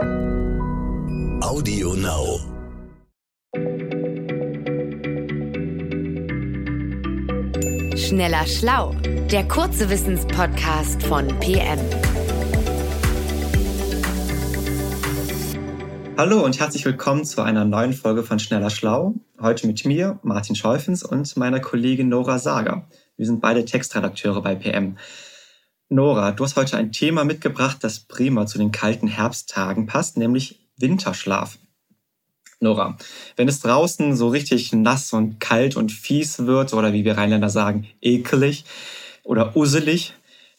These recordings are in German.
Audio Now. Schneller Schlau, der kurze Wissenspodcast von PM. Hallo und herzlich willkommen zu einer neuen Folge von Schneller Schlau. Heute mit mir, Martin Scheufens und meiner Kollegin Nora Sager. Wir sind beide Textredakteure bei PM. Nora, du hast heute ein Thema mitgebracht, das prima zu den kalten Herbsttagen passt, nämlich Winterschlaf. Nora, wenn es draußen so richtig nass und kalt und fies wird oder wie wir Rheinländer sagen, ekelig oder uselig,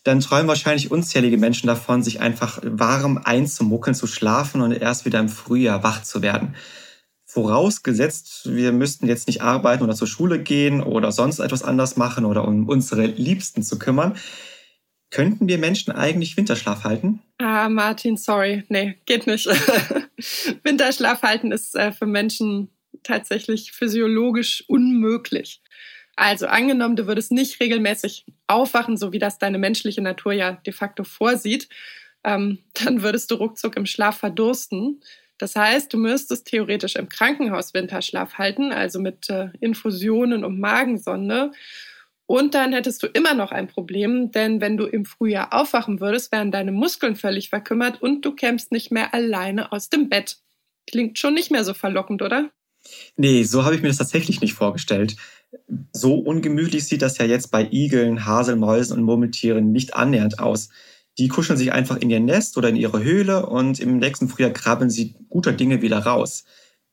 dann träumen wahrscheinlich unzählige Menschen davon, sich einfach warm einzumuckeln, zu schlafen und erst wieder im Frühjahr wach zu werden. Vorausgesetzt, wir müssten jetzt nicht arbeiten oder zur Schule gehen oder sonst etwas anders machen oder um unsere Liebsten zu kümmern. Könnten wir Menschen eigentlich Winterschlaf halten? Ah, Martin, sorry. Nee, geht nicht. Winterschlaf halten ist äh, für Menschen tatsächlich physiologisch unmöglich. Also angenommen, du würdest nicht regelmäßig aufwachen, so wie das deine menschliche Natur ja de facto vorsieht, ähm, dann würdest du ruckzuck im Schlaf verdursten. Das heißt, du müsstest theoretisch im Krankenhaus Winterschlaf halten, also mit äh, Infusionen und Magensonde. Und dann hättest du immer noch ein Problem, denn wenn du im Frühjahr aufwachen würdest, wären deine Muskeln völlig verkümmert und du kämst nicht mehr alleine aus dem Bett. Klingt schon nicht mehr so verlockend, oder? Nee, so habe ich mir das tatsächlich nicht vorgestellt. So ungemütlich sieht das ja jetzt bei Igeln, Haselmäusen und Murmeltieren nicht annähernd aus. Die kuscheln sich einfach in ihr Nest oder in ihre Höhle und im nächsten Frühjahr krabbeln sie guter Dinge wieder raus.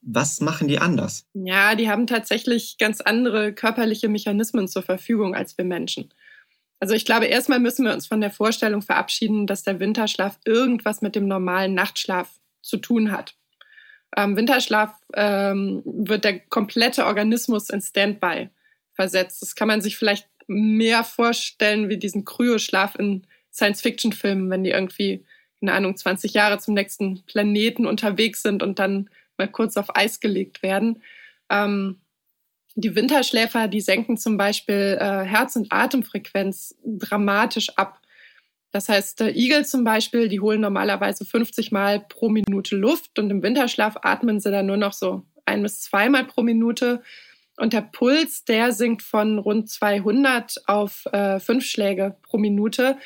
Was machen die anders? Ja, die haben tatsächlich ganz andere körperliche Mechanismen zur Verfügung als wir Menschen. Also ich glaube, erstmal müssen wir uns von der Vorstellung verabschieden, dass der Winterschlaf irgendwas mit dem normalen Nachtschlaf zu tun hat. Ähm, Winterschlaf ähm, wird der komplette Organismus in Standby versetzt. Das kann man sich vielleicht mehr vorstellen wie diesen Kryoschlaf in Science-Fiction-Filmen, wenn die irgendwie, keine Ahnung, 20 Jahre zum nächsten Planeten unterwegs sind und dann mal kurz auf Eis gelegt werden. Ähm, die Winterschläfer, die senken zum Beispiel äh, Herz- und Atemfrequenz dramatisch ab. Das heißt, äh, Igel zum Beispiel, die holen normalerweise 50 Mal pro Minute Luft und im Winterschlaf atmen sie dann nur noch so ein bis zweimal pro Minute. Und der Puls, der sinkt von rund 200 auf äh, fünf Schläge pro Minute.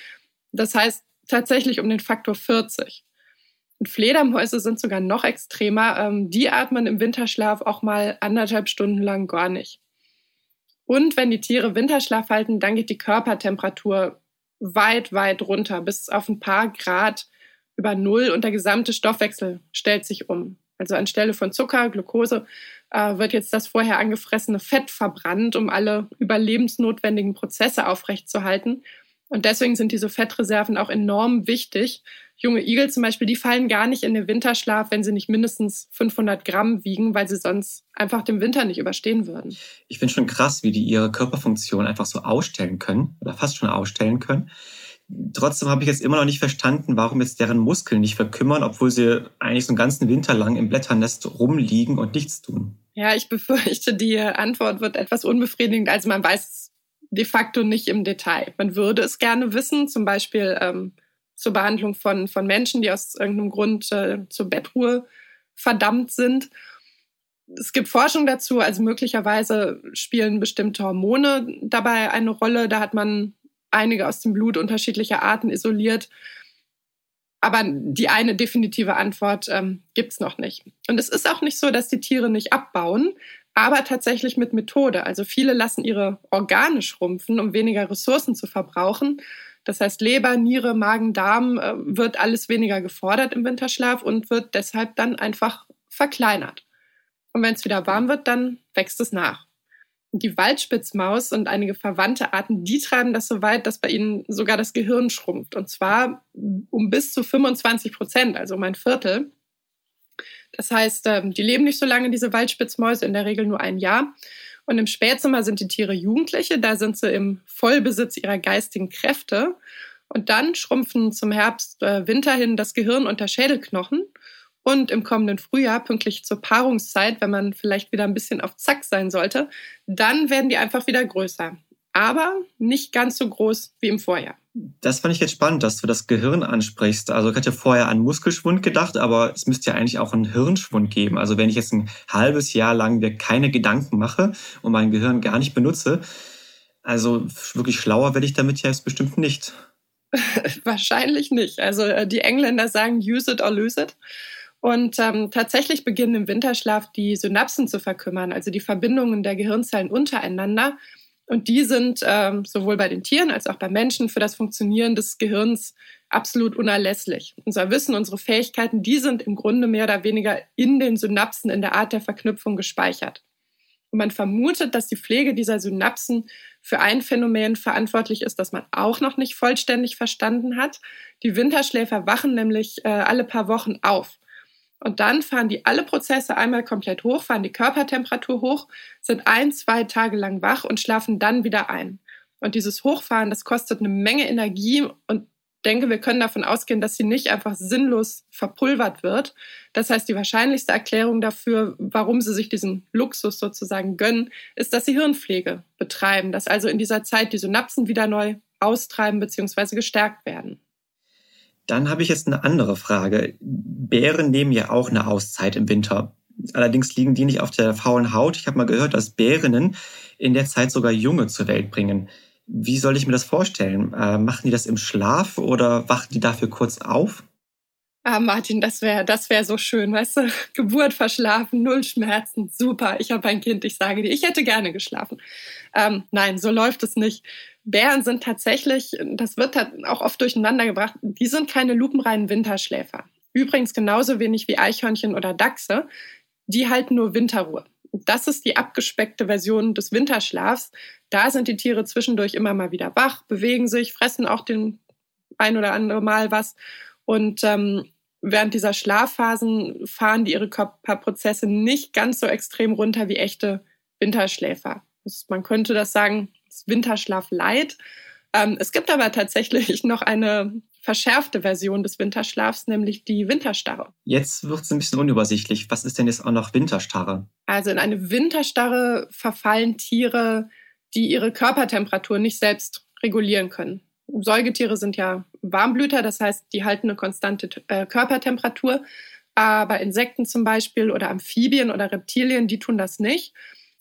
Das heißt tatsächlich um den Faktor 40. Fledermäuse sind sogar noch extremer. Ähm, die atmen im Winterschlaf auch mal anderthalb Stunden lang gar nicht. Und wenn die Tiere Winterschlaf halten, dann geht die Körpertemperatur weit, weit runter, bis auf ein paar Grad über Null und der gesamte Stoffwechsel stellt sich um. Also anstelle von Zucker, Glucose, äh, wird jetzt das vorher angefressene Fett verbrannt, um alle überlebensnotwendigen Prozesse aufrechtzuerhalten. Und deswegen sind diese Fettreserven auch enorm wichtig. Junge Igel zum Beispiel, die fallen gar nicht in den Winterschlaf, wenn sie nicht mindestens 500 Gramm wiegen, weil sie sonst einfach den Winter nicht überstehen würden. Ich finde schon krass, wie die ihre Körperfunktion einfach so ausstellen können oder fast schon ausstellen können. Trotzdem habe ich jetzt immer noch nicht verstanden, warum jetzt deren Muskeln nicht verkümmern, obwohl sie eigentlich so einen ganzen Winter lang im Blätternest rumliegen und nichts tun. Ja, ich befürchte, die Antwort wird etwas unbefriedigend. Also man weiß de facto nicht im Detail. Man würde es gerne wissen, zum Beispiel ähm, zur Behandlung von, von Menschen, die aus irgendeinem Grund äh, zur Bettruhe verdammt sind. Es gibt Forschung dazu, also möglicherweise spielen bestimmte Hormone dabei eine Rolle. Da hat man einige aus dem Blut unterschiedlicher Arten isoliert. Aber die eine definitive Antwort ähm, gibt es noch nicht. Und es ist auch nicht so, dass die Tiere nicht abbauen aber tatsächlich mit Methode. Also viele lassen ihre Organe schrumpfen, um weniger Ressourcen zu verbrauchen. Das heißt, Leber, Niere, Magen, Darm äh, wird alles weniger gefordert im Winterschlaf und wird deshalb dann einfach verkleinert. Und wenn es wieder warm wird, dann wächst es nach. Die Waldspitzmaus und einige verwandte Arten, die treiben das so weit, dass bei ihnen sogar das Gehirn schrumpft. Und zwar um bis zu 25 Prozent, also um ein Viertel. Das heißt, ähm, die leben nicht so lange, diese Waldspitzmäuse, in der Regel nur ein Jahr. Und im Spätsommer sind die Tiere Jugendliche, da sind sie im Vollbesitz ihrer geistigen Kräfte. Und dann schrumpfen zum Herbst, äh, Winter hin das Gehirn und der Schädelknochen. Und im kommenden Frühjahr, pünktlich zur Paarungszeit, wenn man vielleicht wieder ein bisschen auf Zack sein sollte, dann werden die einfach wieder größer. Aber nicht ganz so groß wie im Vorjahr. Das fand ich jetzt spannend, dass du das Gehirn ansprichst. Also ich hatte vorher an Muskelschwund gedacht, aber es müsste ja eigentlich auch einen Hirnschwund geben. Also wenn ich jetzt ein halbes Jahr lang mir keine Gedanken mache und mein Gehirn gar nicht benutze, also wirklich schlauer werde ich damit ja jetzt bestimmt nicht. Wahrscheinlich nicht. Also äh, die Engländer sagen use it or lose it. Und ähm, tatsächlich beginnen im Winterschlaf die Synapsen zu verkümmern, also die Verbindungen der Gehirnzellen untereinander. Und die sind ähm, sowohl bei den Tieren als auch bei Menschen für das Funktionieren des Gehirns absolut unerlässlich. Unser Wissen, unsere Fähigkeiten, die sind im Grunde mehr oder weniger in den Synapsen in der Art der Verknüpfung gespeichert. Und man vermutet, dass die Pflege dieser Synapsen für ein Phänomen verantwortlich ist, das man auch noch nicht vollständig verstanden hat. Die Winterschläfer wachen nämlich äh, alle paar Wochen auf. Und dann fahren die alle Prozesse einmal komplett hoch, fahren die Körpertemperatur hoch, sind ein, zwei Tage lang wach und schlafen dann wieder ein. Und dieses Hochfahren, das kostet eine Menge Energie und denke, wir können davon ausgehen, dass sie nicht einfach sinnlos verpulvert wird. Das heißt, die wahrscheinlichste Erklärung dafür, warum sie sich diesen Luxus sozusagen gönnen, ist, dass sie Hirnpflege betreiben, dass also in dieser Zeit die Synapsen wieder neu austreiben bzw. gestärkt werden. Dann habe ich jetzt eine andere Frage. Bären nehmen ja auch eine Auszeit im Winter. Allerdings liegen die nicht auf der faulen Haut. Ich habe mal gehört, dass Bärinnen in der Zeit sogar Junge zur Welt bringen. Wie soll ich mir das vorstellen? Äh, machen die das im Schlaf oder wachen die dafür kurz auf? Ah, Martin, das wäre das wär so schön, weißt du? Geburt verschlafen, null Schmerzen, super. Ich habe ein Kind, ich sage dir, ich hätte gerne geschlafen. Ähm, nein, so läuft es nicht. Bären sind tatsächlich, das wird auch oft durcheinander gebracht, die sind keine lupenreinen Winterschläfer. Übrigens genauso wenig wie Eichhörnchen oder Dachse. Die halten nur Winterruhe. Das ist die abgespeckte Version des Winterschlafs. Da sind die Tiere zwischendurch immer mal wieder wach, bewegen sich, fressen auch den ein oder andere Mal was. Und ähm, während dieser Schlafphasen fahren die ihre Körperprozesse nicht ganz so extrem runter wie echte Winterschläfer. Man könnte das sagen, Winterschlaf Light. Ähm, es gibt aber tatsächlich noch eine verschärfte Version des Winterschlafs, nämlich die Winterstarre. Jetzt wird es ein bisschen unübersichtlich. Was ist denn jetzt auch noch Winterstarre? Also in eine Winterstarre verfallen Tiere, die ihre Körpertemperatur nicht selbst regulieren können. Säugetiere sind ja Warmblüter, das heißt, die halten eine konstante äh, Körpertemperatur. Aber Insekten zum Beispiel oder Amphibien oder Reptilien, die tun das nicht.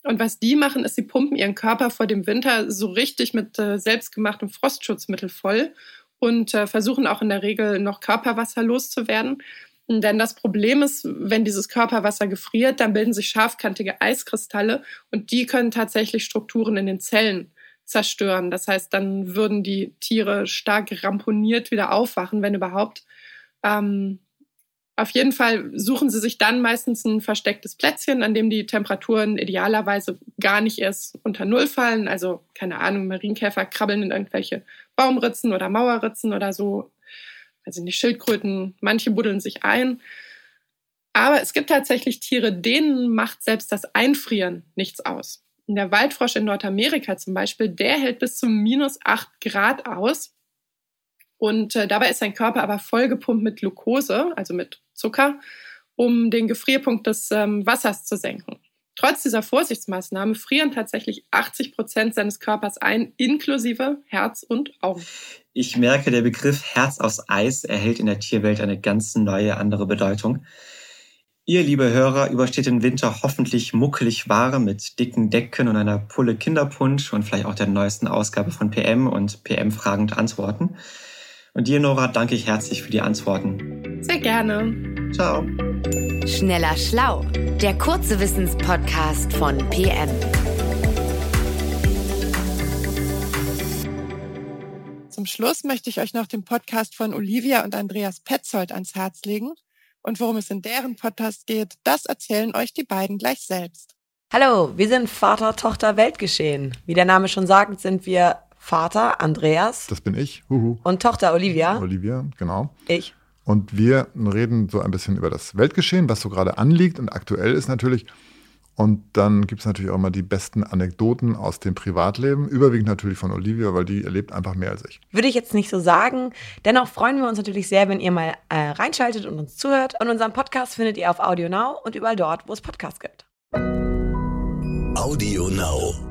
Und was die machen, ist, sie pumpen ihren Körper vor dem Winter so richtig mit äh, selbstgemachtem Frostschutzmittel voll und äh, versuchen auch in der Regel noch Körperwasser loszuwerden. Denn das Problem ist, wenn dieses Körperwasser gefriert, dann bilden sich scharfkantige Eiskristalle und die können tatsächlich Strukturen in den Zellen zerstören. Das heißt, dann würden die Tiere stark ramponiert wieder aufwachen, wenn überhaupt. Ähm, auf jeden Fall suchen sie sich dann meistens ein verstecktes Plätzchen, an dem die Temperaturen idealerweise gar nicht erst unter Null fallen. Also, keine Ahnung, Marienkäfer krabbeln in irgendwelche Baumritzen oder Mauerritzen oder so. Also die Schildkröten, manche buddeln sich ein. Aber es gibt tatsächlich Tiere, denen macht selbst das Einfrieren nichts aus. Der Waldfrosch in Nordamerika zum Beispiel, der hält bis zu minus 8 Grad aus. Und äh, dabei ist sein Körper aber vollgepumpt mit Glucose, also mit Zucker, um den Gefrierpunkt des ähm, Wassers zu senken. Trotz dieser Vorsichtsmaßnahme frieren tatsächlich 80 Prozent seines Körpers ein, inklusive Herz und Augen. Ich merke, der Begriff Herz aus Eis erhält in der Tierwelt eine ganz neue, andere Bedeutung. Ihr, liebe Hörer, übersteht den Winter hoffentlich muckelig warm mit dicken Decken und einer Pulle Kinderpunsch und vielleicht auch der neuesten Ausgabe von PM und PM fragend antworten. Und dir, Nora, danke ich herzlich für die Antworten. Sehr gerne. Ciao. Schneller Schlau, der kurze Wissenspodcast von PM. Zum Schluss möchte ich euch noch den Podcast von Olivia und Andreas Petzold ans Herz legen. Und worum es in deren Podcast geht, das erzählen euch die beiden gleich selbst. Hallo, wir sind Vater, Tochter, Weltgeschehen. Wie der Name schon sagt, sind wir Vater Andreas. Das bin ich. Huhu. Und Tochter Olivia. Olivia, genau. Ich. Und wir reden so ein bisschen über das Weltgeschehen, was so gerade anliegt und aktuell ist natürlich. Und dann gibt es natürlich auch mal die besten Anekdoten aus dem Privatleben, überwiegend natürlich von Olivia, weil die erlebt einfach mehr als ich. Würde ich jetzt nicht so sagen. Dennoch freuen wir uns natürlich sehr, wenn ihr mal äh, reinschaltet und uns zuhört. Und unseren Podcast findet ihr auf Audio Now und überall dort, wo es Podcasts gibt. Audio Now.